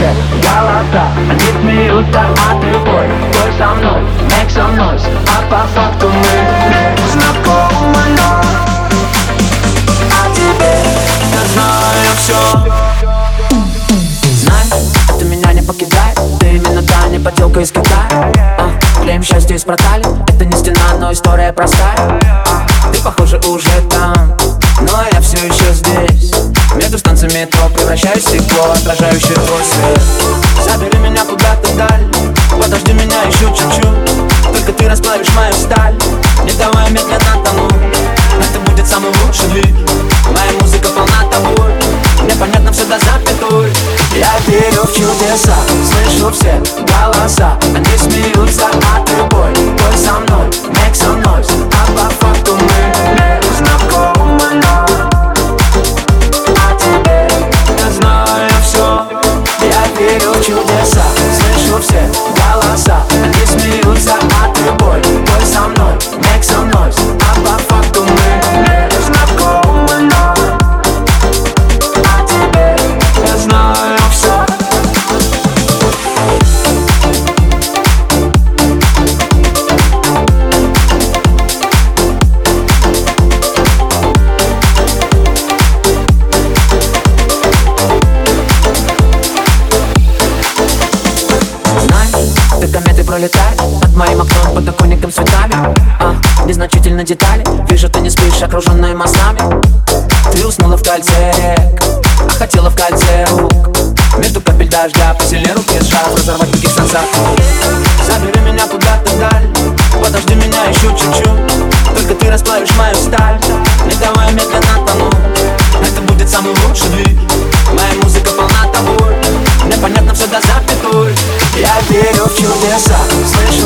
все голоса Они смеются, а ты пой Пой со мной, make some noise А по факту мы знакомы, А теперь я знаю все Знай, это меня не покидает Ты именно та не поделка из Китая. А, Клеим счастье из протали Это не стена, но история простая. А, Ты, похоже, уже там Но я все еще здесь. Между станциями метро превращаюсь в стекло Отражающее твой свет. Забери меня куда-то вдаль Подожди меня еще чуть-чуть. Только ты расплавишь мою сталь Не давай медленно тонуть Это будет самый лучший двиг пролетаешь Над моим окном подоконником цветами. А, Незначительно детали. Вижу, ты не спишь, окруженная мостами Ты уснула в кольце рек. А хотела в кольце рук. Между капель дождя Посильнее руки сжав. Разорвать таких сансар Забери меня куда-то вдаль Подожди меня еще чуть-чуть. Только ты расплавишь мою сталь. Не давай медленно тонуть Это будет самый лучший двиг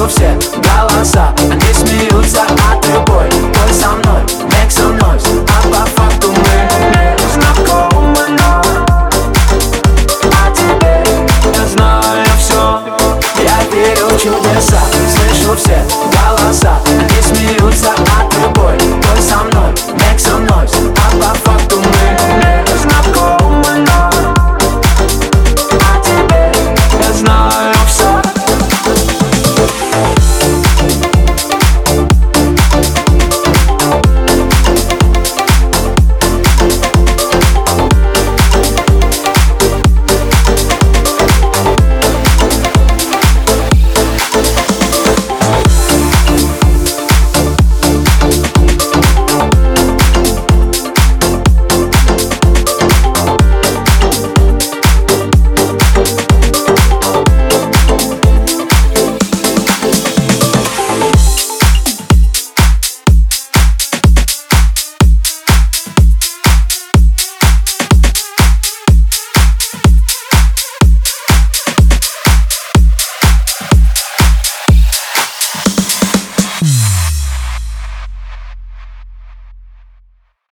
слышу все голоса Они смеются а от любой Пой со мной, make some noise. А по факту мы знакомы, но а О тебе я знаю все Я верю в чудеса Слышу все голоса Они смеются а